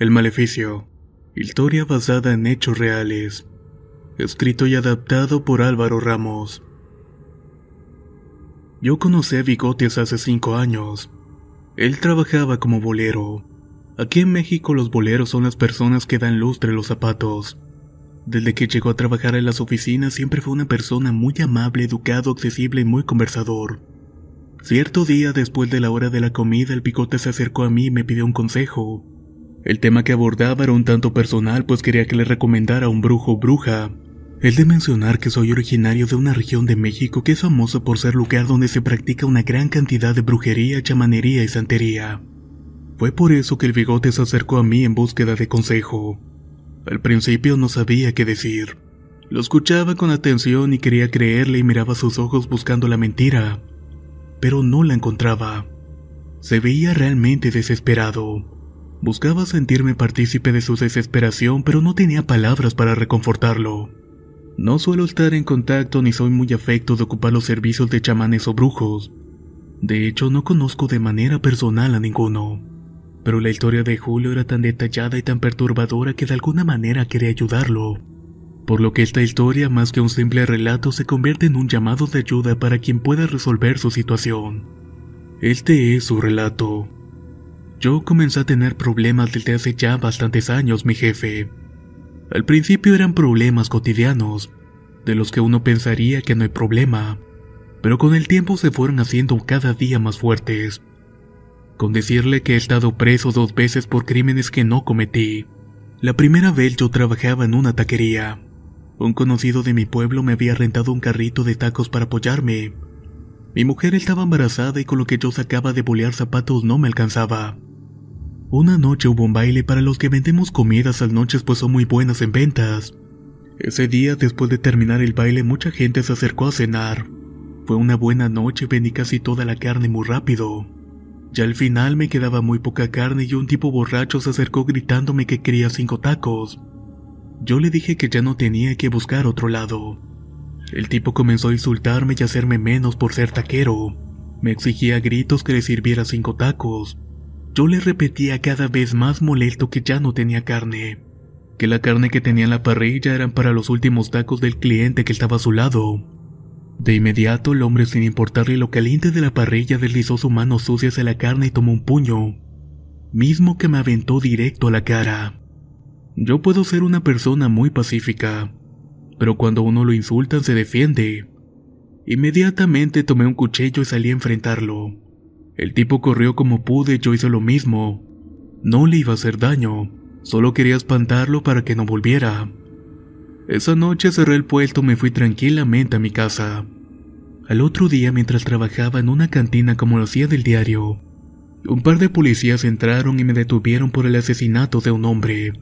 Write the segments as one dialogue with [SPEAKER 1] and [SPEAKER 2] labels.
[SPEAKER 1] El Maleficio. Historia basada en hechos reales. Escrito y adaptado por Álvaro Ramos. Yo conocí a Bigotes hace cinco años. Él trabajaba como bolero. Aquí en México los boleros son las personas que dan lustre los zapatos. Desde que llegó a trabajar en las oficinas siempre fue una persona muy amable, educado, accesible y muy conversador. Cierto día después de la hora de la comida el Bigote se acercó a mí y me pidió un consejo. El tema que abordaba era un tanto personal pues quería que le recomendara un brujo o bruja. El de mencionar que soy originario de una región de México que es famosa por ser lugar donde se practica una gran cantidad de brujería, chamanería y santería. Fue por eso que el bigote se acercó a mí en búsqueda de consejo. Al principio no sabía qué decir. Lo escuchaba con atención y quería creerle y miraba sus ojos buscando la mentira, pero no la encontraba. Se veía realmente desesperado. Buscaba sentirme partícipe de su desesperación, pero no tenía palabras para reconfortarlo. No suelo estar en contacto ni soy muy afecto de ocupar los servicios de chamanes o brujos. De hecho, no conozco de manera personal a ninguno. Pero la historia de Julio era tan detallada y tan perturbadora que de alguna manera quería ayudarlo. Por lo que esta historia, más que un simple relato, se convierte en un llamado de ayuda para quien pueda resolver su situación. Este es su relato. Yo comencé a tener problemas desde hace ya bastantes años, mi jefe. Al principio eran problemas cotidianos, de los que uno pensaría que no hay problema, pero con el tiempo se fueron haciendo cada día más fuertes. Con decirle que he estado preso dos veces por crímenes que no cometí. La primera vez yo trabajaba en una taquería. Un conocido de mi pueblo me había rentado un carrito de tacos para apoyarme. Mi mujer estaba embarazada y con lo que yo sacaba de bolear zapatos no me alcanzaba. Una noche hubo un baile para los que vendemos comidas al noches pues son muy buenas en ventas. Ese día, después de terminar el baile, mucha gente se acercó a cenar. Fue una buena noche, vendí casi toda la carne muy rápido. Ya al final me quedaba muy poca carne y un tipo borracho se acercó gritándome que quería cinco tacos. Yo le dije que ya no tenía que buscar otro lado. El tipo comenzó a insultarme y a hacerme menos por ser taquero. Me exigía a gritos que le sirviera cinco tacos. Yo le repetía cada vez más molesto que ya no tenía carne, que la carne que tenía en la parrilla eran para los últimos tacos del cliente que estaba a su lado. De inmediato el hombre sin importarle lo caliente de la parrilla deslizó su mano sucia hacia la carne y tomó un puño, mismo que me aventó directo a la cara. Yo puedo ser una persona muy pacífica, pero cuando uno lo insulta se defiende. Inmediatamente tomé un cuchillo y salí a enfrentarlo. El tipo corrió como pude y yo hice lo mismo. No le iba a hacer daño, solo quería espantarlo para que no volviera. Esa noche cerré el puesto y me fui tranquilamente a mi casa. Al otro día, mientras trabajaba en una cantina como lo hacía del diario, un par de policías entraron y me detuvieron por el asesinato de un hombre.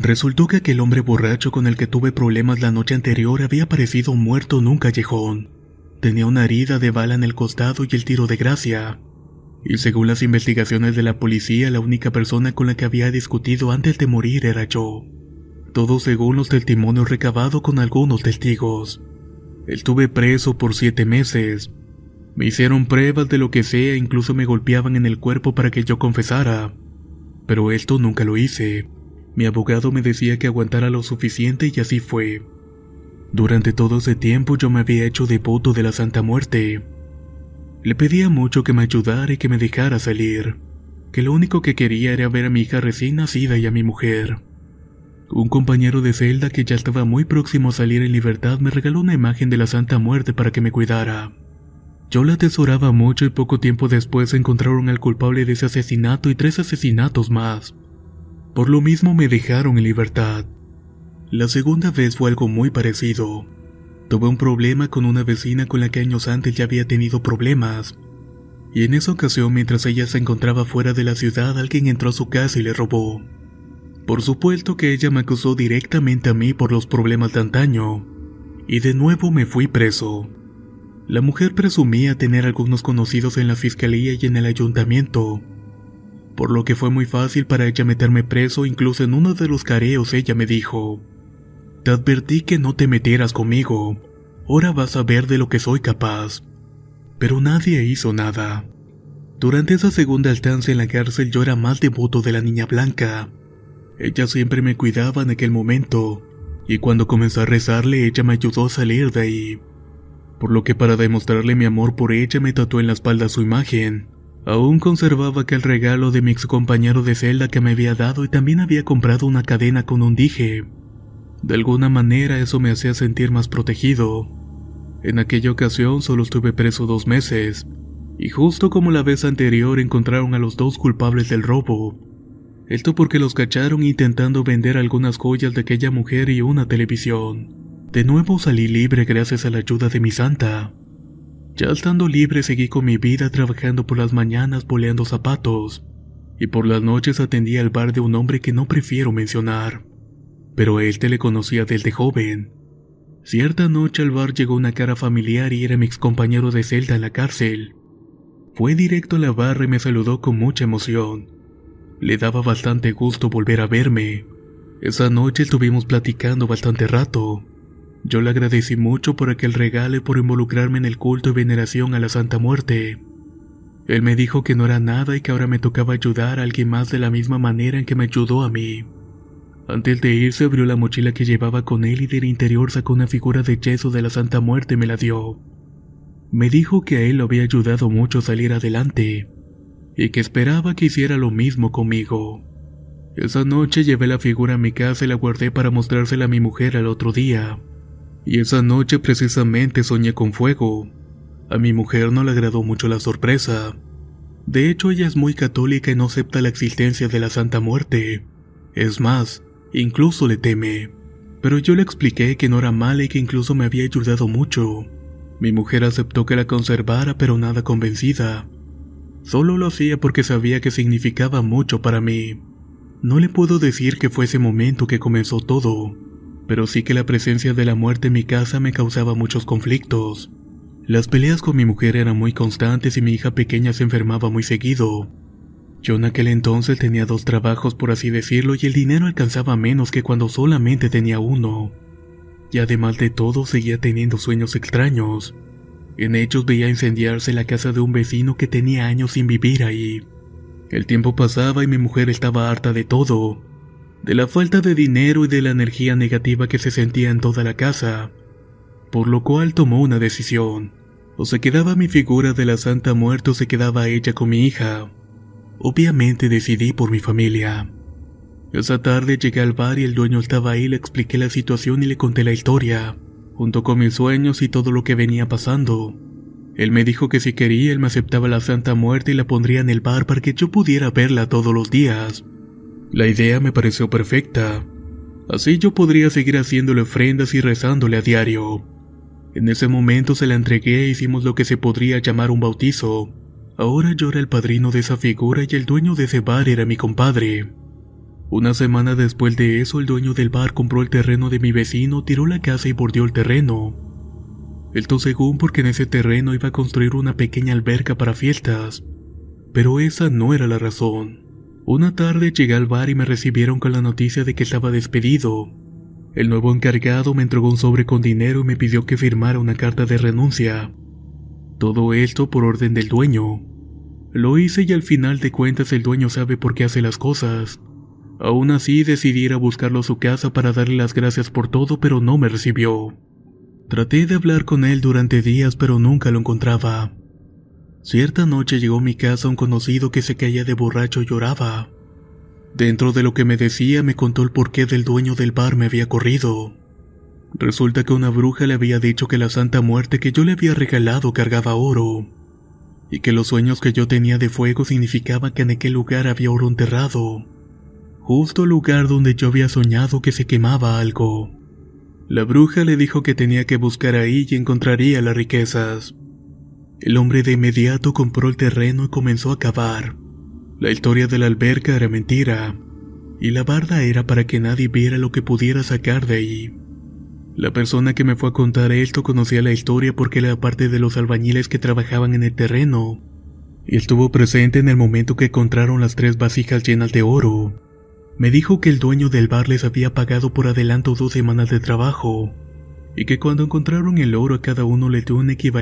[SPEAKER 1] Resultó que aquel hombre borracho con el que tuve problemas la noche anterior había aparecido muerto en un callejón. Tenía una herida de bala en el costado y el tiro de gracia y según las investigaciones de la policía, la única persona con la que había discutido antes de morir era yo. Todo según los testimonios recabados con algunos testigos. Estuve preso por siete meses. Me hicieron pruebas de lo que sea, incluso me golpeaban en el cuerpo para que yo confesara. Pero esto nunca lo hice. Mi abogado me decía que aguantara lo suficiente y así fue. Durante todo ese tiempo yo me había hecho devoto de la Santa Muerte le pedía mucho que me ayudara y que me dejara salir, que lo único que quería era ver a mi hija recién nacida y a mi mujer. Un compañero de celda que ya estaba muy próximo a salir en libertad me regaló una imagen de la Santa Muerte para que me cuidara. Yo la atesoraba mucho y poco tiempo después encontraron al culpable de ese asesinato y tres asesinatos más. Por lo mismo me dejaron en libertad. La segunda vez fue algo muy parecido. Tuve un problema con una vecina con la que años antes ya había tenido problemas. Y en esa ocasión, mientras ella se encontraba fuera de la ciudad, alguien entró a su casa y le robó. Por supuesto que ella me acusó directamente a mí por los problemas de antaño, y de nuevo me fui preso. La mujer presumía tener algunos conocidos en la fiscalía y en el ayuntamiento, por lo que fue muy fácil para ella meterme preso, incluso en uno de los careos ella me dijo, te advertí que no te metieras conmigo. Ahora vas a ver de lo que soy capaz. Pero nadie hizo nada. Durante esa segunda estancia en la cárcel yo era más devoto de la niña blanca. Ella siempre me cuidaba en aquel momento, y cuando comencé a rezarle ella me ayudó a salir de ahí. Por lo que para demostrarle mi amor por ella me tatuó en la espalda su imagen. Aún conservaba aquel regalo de mi ex compañero de celda que me había dado y también había comprado una cadena con un dije. De alguna manera eso me hacía sentir más protegido. En aquella ocasión solo estuve preso dos meses, y justo como la vez anterior encontraron a los dos culpables del robo. Esto porque los cacharon intentando vender algunas joyas de aquella mujer y una televisión. De nuevo salí libre gracias a la ayuda de mi santa. Ya estando libre seguí con mi vida trabajando por las mañanas boleando zapatos, y por las noches atendía al bar de un hombre que no prefiero mencionar pero él te le conocía desde joven. Cierta noche al bar llegó una cara familiar y era mi ex compañero de celda en la cárcel. Fue directo a la barra y me saludó con mucha emoción. Le daba bastante gusto volver a verme. Esa noche estuvimos platicando bastante rato. Yo le agradecí mucho por aquel regalo y por involucrarme en el culto y veneración a la Santa Muerte. Él me dijo que no era nada y que ahora me tocaba ayudar a alguien más de la misma manera en que me ayudó a mí. Antes de irse abrió la mochila que llevaba con él y del interior sacó una figura de yeso de la Santa Muerte y me la dio. Me dijo que a él lo había ayudado mucho a salir adelante y que esperaba que hiciera lo mismo conmigo. Esa noche llevé la figura a mi casa y la guardé para mostrársela a mi mujer al otro día. Y esa noche precisamente soñé con fuego. A mi mujer no le agradó mucho la sorpresa. De hecho, ella es muy católica y no acepta la existencia de la Santa Muerte. Es más, Incluso le teme. Pero yo le expliqué que no era mala y que incluso me había ayudado mucho. Mi mujer aceptó que la conservara, pero nada convencida. Solo lo hacía porque sabía que significaba mucho para mí. No le puedo decir que fue ese momento que comenzó todo, pero sí que la presencia de la muerte en mi casa me causaba muchos conflictos. Las peleas con mi mujer eran muy constantes y mi hija pequeña se enfermaba muy seguido. Yo en aquel entonces tenía dos trabajos por así decirlo y el dinero alcanzaba menos que cuando solamente tenía uno. Y además de todo seguía teniendo sueños extraños. En hechos veía incendiarse la casa de un vecino que tenía años sin vivir ahí. El tiempo pasaba y mi mujer estaba harta de todo. De la falta de dinero y de la energía negativa que se sentía en toda la casa. Por lo cual tomó una decisión. O se quedaba mi figura de la Santa Muerte o se quedaba ella con mi hija. Obviamente decidí por mi familia. Esa tarde llegué al bar y el dueño estaba ahí, le expliqué la situación y le conté la historia, junto con mis sueños y todo lo que venía pasando. Él me dijo que si quería él me aceptaba la Santa Muerte y la pondría en el bar para que yo pudiera verla todos los días. La idea me pareció perfecta. Así yo podría seguir haciéndole ofrendas y rezándole a diario. En ese momento se la entregué e hicimos lo que se podría llamar un bautizo. Ahora yo era el padrino de esa figura y el dueño de ese bar era mi compadre. Una semana después de eso, el dueño del bar compró el terreno de mi vecino, tiró la casa y bordeó el terreno. Esto según porque en ese terreno iba a construir una pequeña alberca para fiestas. Pero esa no era la razón. Una tarde llegué al bar y me recibieron con la noticia de que estaba despedido. El nuevo encargado me entregó un sobre con dinero y me pidió que firmara una carta de renuncia. Todo esto por orden del dueño. Lo hice y al final de cuentas el dueño sabe por qué hace las cosas. Aún así decidí ir a buscarlo a su casa para darle las gracias por todo, pero no me recibió. Traté de hablar con él durante días, pero nunca lo encontraba. Cierta noche llegó a mi casa un conocido que se caía de borracho y lloraba. Dentro de lo que me decía me contó el porqué del dueño del bar me había corrido. Resulta que una bruja le había dicho que la Santa Muerte que yo le había regalado cargaba oro, y que los sueños que yo tenía de fuego significaban que en aquel lugar había oro enterrado. justo el lugar donde yo había soñado que se quemaba algo. La bruja le dijo que tenía que buscar ahí y encontraría las riquezas. El hombre de inmediato compró el terreno y comenzó a cavar. La historia de la alberca era mentira, y la barda era para que nadie viera lo que pudiera sacar de ahí. La persona que me fue a contar esto conocía la historia porque era parte de los albañiles que trabajaban en el terreno, y estuvo presente en el momento que encontraron las tres vasijas llenas de oro. Me dijo que el dueño del bar les había pagado por adelanto dos semanas de trabajo, y que cuando encontraron el oro a cada uno le dio un equivalente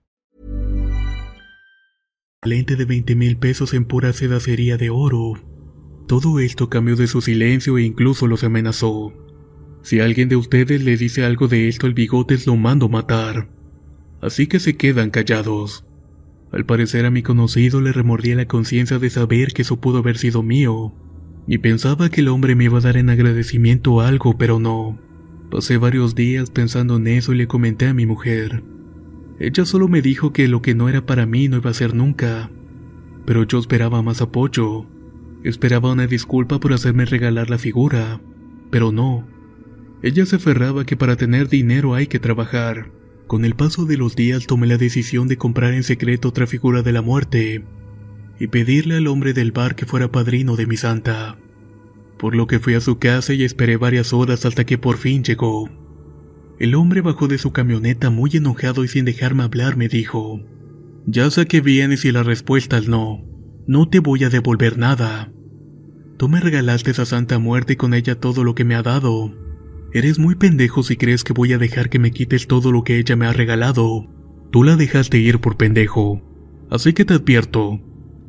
[SPEAKER 1] De 20 mil pesos en pura sedacería de oro. Todo esto cambió de su silencio e incluso los amenazó. Si alguien de ustedes le dice algo de esto, el bigotes lo mando matar. Así que se quedan callados. Al parecer a mi conocido le remordía la conciencia de saber que eso pudo haber sido mío, y pensaba que el hombre me iba a dar en agradecimiento algo, pero no. Pasé varios días pensando en eso y le comenté a mi mujer. Ella solo me dijo que lo que no era para mí no iba a ser nunca, pero yo esperaba más apoyo. Esperaba una disculpa por hacerme regalar la figura, pero no. Ella se aferraba que para tener dinero hay que trabajar. Con el paso de los días tomé la decisión de comprar en secreto otra figura de la muerte y pedirle al hombre del bar que fuera padrino de mi santa. Por lo que fui a su casa y esperé varias horas hasta que por fin llegó. El hombre bajó de su camioneta muy enojado y sin dejarme hablar me dijo, Ya sé que vienes y la respuesta es no. No te voy a devolver nada. Tú me regalaste esa santa muerte y con ella todo lo que me ha dado. Eres muy pendejo si crees que voy a dejar que me quites todo lo que ella me ha regalado. Tú la dejaste ir por pendejo. Así que te advierto,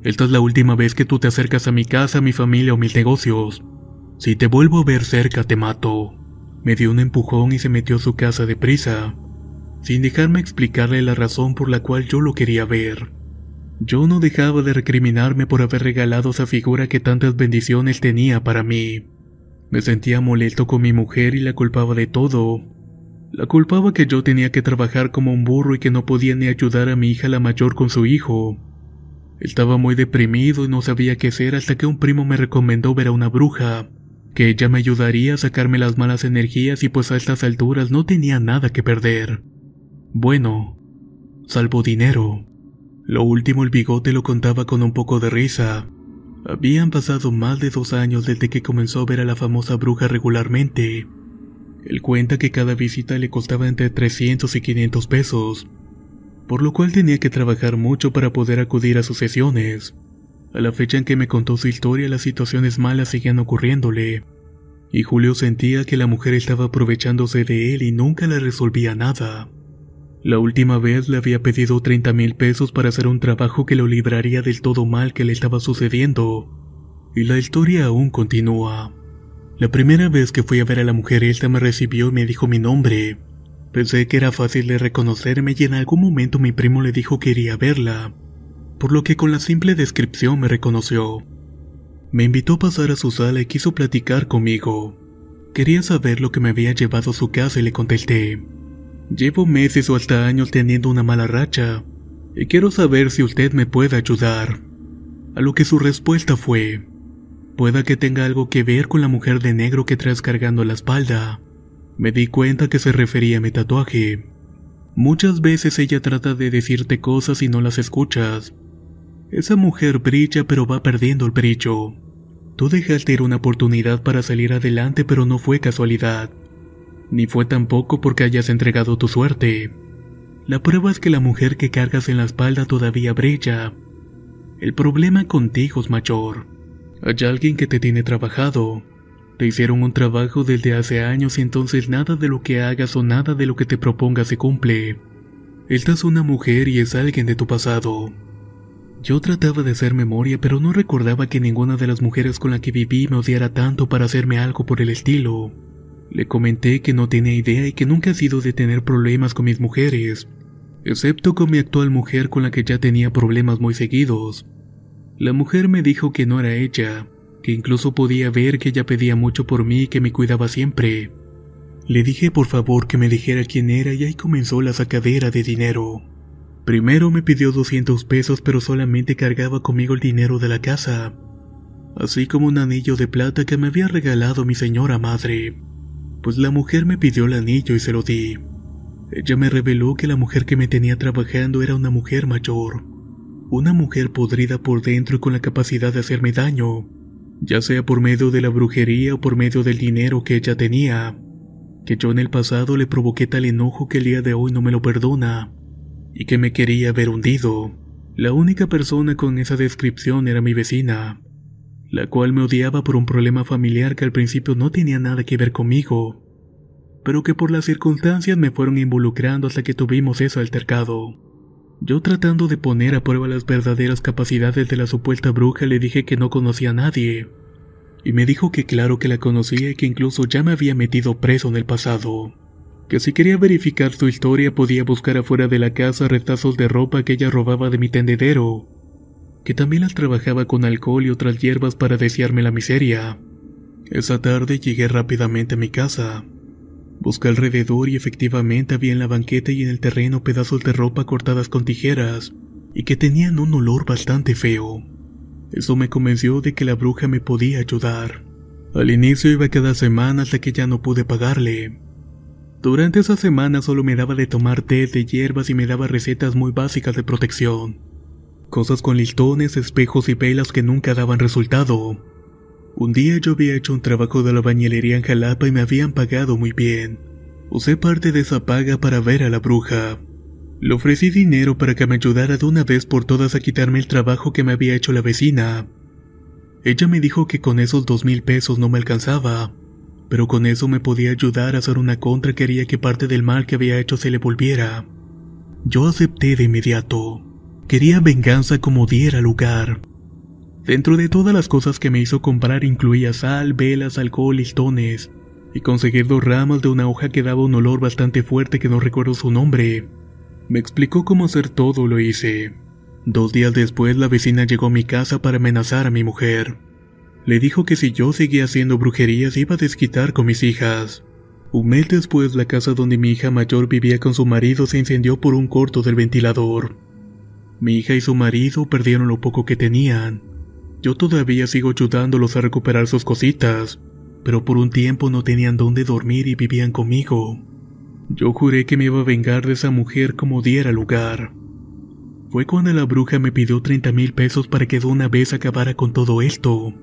[SPEAKER 1] esta es la última vez que tú te acercas a mi casa, a mi familia o mis negocios. Si te vuelvo a ver cerca, te mato. Me dio un empujón y se metió a su casa deprisa, sin dejarme explicarle la razón por la cual yo lo quería ver. Yo no dejaba de recriminarme por haber regalado esa figura que tantas bendiciones tenía para mí. Me sentía molesto con mi mujer y la culpaba de todo. La culpaba que yo tenía que trabajar como un burro y que no podía ni ayudar a mi hija la mayor con su hijo. Estaba muy deprimido y no sabía qué hacer hasta que un primo me recomendó ver a una bruja, que ella me ayudaría a sacarme las malas energías y pues a estas alturas no tenía nada que perder. Bueno, salvo dinero. Lo último el bigote lo contaba con un poco de risa, habían pasado más de dos años desde que comenzó a ver a la famosa bruja regularmente. Él cuenta que cada visita le costaba entre 300 y 500 pesos, por lo cual tenía que trabajar mucho para poder acudir a sus sesiones. A la fecha en que me contó su historia, las situaciones malas seguían ocurriéndole, y Julio sentía que la mujer estaba aprovechándose de él y nunca le resolvía nada. La última vez le había pedido 30 mil pesos para hacer un trabajo que lo libraría del todo mal que le estaba sucediendo. Y la historia aún continúa. La primera vez que fui a ver a la mujer, esta me recibió y me dijo mi nombre. Pensé que era fácil de reconocerme y en algún momento mi primo le dijo que iría a verla, por lo que con la simple descripción me reconoció. Me invitó a pasar a su sala y quiso platicar conmigo. Quería saber lo que me había llevado a su casa y le contesté. Llevo meses o hasta años teniendo una mala racha, y quiero saber si usted me puede ayudar. A lo que su respuesta fue, pueda que tenga algo que ver con la mujer de negro que traes cargando la espalda. Me di cuenta que se refería a mi tatuaje. Muchas veces ella trata de decirte cosas y no las escuchas. Esa mujer brilla pero va perdiendo el brillo. Tú dejaste ir una oportunidad para salir adelante pero no fue casualidad. Ni fue tampoco porque hayas entregado tu suerte. La prueba es que la mujer que cargas en la espalda todavía brilla. El problema contigo es mayor. Hay alguien que te tiene trabajado. Te hicieron un trabajo desde hace años y entonces nada de lo que hagas o nada de lo que te propongas se cumple. Esta es una mujer y es alguien de tu pasado. Yo trataba de hacer memoria, pero no recordaba que ninguna de las mujeres con la que viví me odiara tanto para hacerme algo por el estilo. Le comenté que no tenía idea y que nunca he sido de tener problemas con mis mujeres, excepto con mi actual mujer con la que ya tenía problemas muy seguidos. La mujer me dijo que no era ella, que incluso podía ver que ella pedía mucho por mí y que me cuidaba siempre. Le dije por favor que me dijera quién era y ahí comenzó la sacadera de dinero. Primero me pidió 200 pesos pero solamente cargaba conmigo el dinero de la casa, así como un anillo de plata que me había regalado mi señora madre. Pues la mujer me pidió el anillo y se lo di. Ella me reveló que la mujer que me tenía trabajando era una mujer mayor, una mujer podrida por dentro y con la capacidad de hacerme daño, ya sea por medio de la brujería o por medio del dinero que ella tenía, que yo en el pasado le provoqué tal enojo que el día de hoy no me lo perdona y que me quería ver hundido. La única persona con esa descripción era mi vecina, la cual me odiaba por un problema familiar que al principio no tenía nada que ver conmigo, pero que por las circunstancias me fueron involucrando hasta que tuvimos ese altercado. Yo tratando de poner a prueba las verdaderas capacidades de la supuesta bruja le dije que no conocía a nadie, y me dijo que claro que la conocía y que incluso ya me había metido preso en el pasado que si quería verificar su historia podía buscar afuera de la casa retazos de ropa que ella robaba de mi tendedero, que también las trabajaba con alcohol y otras hierbas para desearme la miseria. Esa tarde llegué rápidamente a mi casa. Busqué alrededor y efectivamente había en la banqueta y en el terreno pedazos de ropa cortadas con tijeras y que tenían un olor bastante feo. Eso me convenció de que la bruja me podía ayudar. Al inicio iba cada semana hasta que ya no pude pagarle. Durante esa semana solo me daba de tomar té de hierbas y me daba recetas muy básicas de protección. Cosas con listones, espejos y velas que nunca daban resultado. Un día yo había hecho un trabajo de la bañilería en Jalapa y me habían pagado muy bien. Usé parte de esa paga para ver a la bruja. Le ofrecí dinero para que me ayudara de una vez por todas a quitarme el trabajo que me había hecho la vecina. Ella me dijo que con esos dos mil pesos no me alcanzaba, pero con eso me podía ayudar a hacer una contra que haría que parte del mal que había hecho se le volviera. Yo acepté de inmediato. Quería venganza como diera lugar. Dentro de todas las cosas que me hizo comprar incluía sal, velas, alcohol, listones, y conseguir dos ramas de una hoja que daba un olor bastante fuerte que no recuerdo su nombre. Me explicó cómo hacer todo, lo hice. Dos días después la vecina llegó a mi casa para amenazar a mi mujer. Le dijo que si yo seguía haciendo brujerías iba a desquitar con mis hijas. Un mes después la casa donde mi hija mayor vivía con su marido se incendió por un corto del ventilador. Mi hija y su marido perdieron lo poco que tenían. Yo todavía sigo ayudándolos a recuperar sus cositas, pero por un tiempo no tenían dónde dormir y vivían conmigo. Yo juré que me iba a vengar de esa mujer como diera lugar. Fue cuando la bruja me pidió 30 mil pesos para que de una vez acabara con todo esto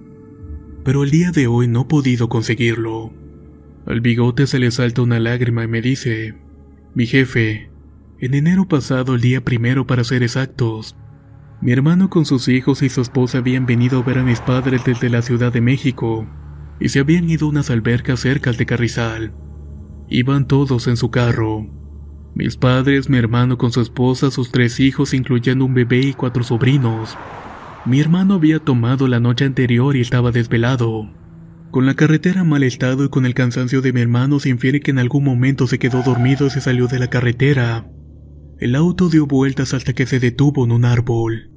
[SPEAKER 1] pero el día de hoy no he podido conseguirlo. Al bigote se le salta una lágrima y me dice, mi jefe, en enero pasado, el día primero para ser exactos, mi hermano con sus hijos y su esposa habían venido a ver a mis padres desde la Ciudad de México y se habían ido a unas albercas cerca de Carrizal. Iban todos en su carro. Mis padres, mi hermano con su esposa, sus tres hijos, incluyendo un bebé y cuatro sobrinos. Mi hermano había tomado la noche anterior y estaba desvelado. Con la carretera mal estado y con el cansancio de mi hermano se infiere que en algún momento se quedó dormido y se salió de la carretera. El auto dio vueltas hasta que se detuvo en un árbol.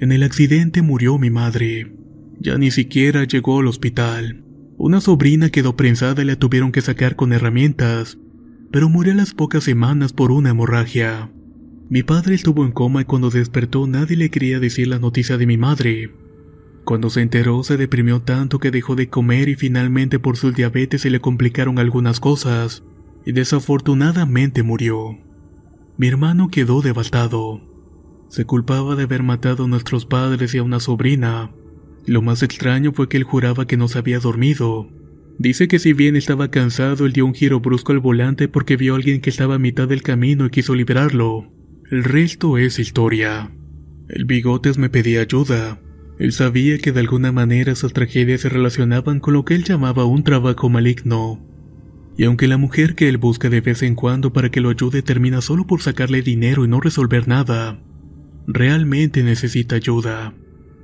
[SPEAKER 1] En el accidente murió mi madre. Ya ni siquiera llegó al hospital. Una sobrina quedó prensada y la tuvieron que sacar con herramientas, pero murió a las pocas semanas por una hemorragia. Mi padre estuvo en coma y cuando despertó nadie le quería decir la noticia de mi madre. Cuando se enteró se deprimió tanto que dejó de comer y finalmente por su diabetes se le complicaron algunas cosas y desafortunadamente murió. Mi hermano quedó devastado. Se culpaba de haber matado a nuestros padres y a una sobrina. Lo más extraño fue que él juraba que nos había dormido. Dice que si bien estaba cansado, él dio un giro brusco al volante porque vio a alguien que estaba a mitad del camino y quiso liberarlo. El resto es historia. El bigotes me pedía ayuda. Él sabía que de alguna manera esas tragedias se relacionaban con lo que él llamaba un trabajo maligno. Y aunque la mujer que él busca de vez en cuando para que lo ayude termina solo por sacarle dinero y no resolver nada, realmente necesita ayuda.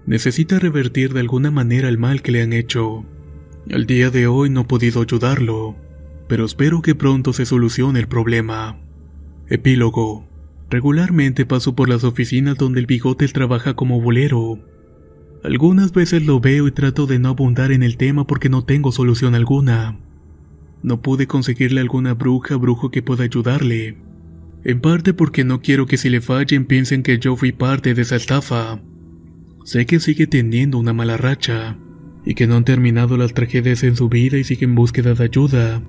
[SPEAKER 1] Necesita revertir de alguna manera el mal que le han hecho. Al día de hoy no he podido ayudarlo, pero espero que pronto se solucione el problema. Epílogo. Regularmente paso por las oficinas donde el bigote trabaja como bolero. Algunas veces lo veo y trato de no abundar en el tema porque no tengo solución alguna. No pude conseguirle alguna bruja brujo que pueda ayudarle. En parte porque no quiero que si le fallen piensen que yo fui parte de esa estafa. Sé que sigue teniendo una mala racha y que no han terminado las tragedias en su vida y sigue en búsqueda de ayuda.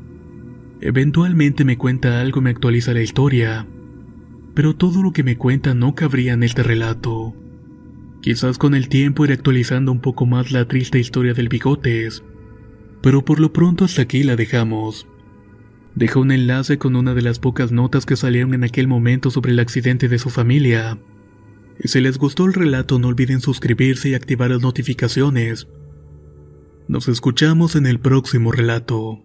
[SPEAKER 1] Eventualmente me cuenta algo y me actualiza la historia, pero todo lo que me cuenta no cabría en este relato. Quizás con el tiempo iré actualizando un poco más la triste historia del bigotes, pero por lo pronto hasta aquí la dejamos. Deja un enlace con una de las pocas notas que salieron en aquel momento sobre el accidente de su familia. Y si les gustó el relato no olviden suscribirse y activar las notificaciones. Nos escuchamos en el próximo relato.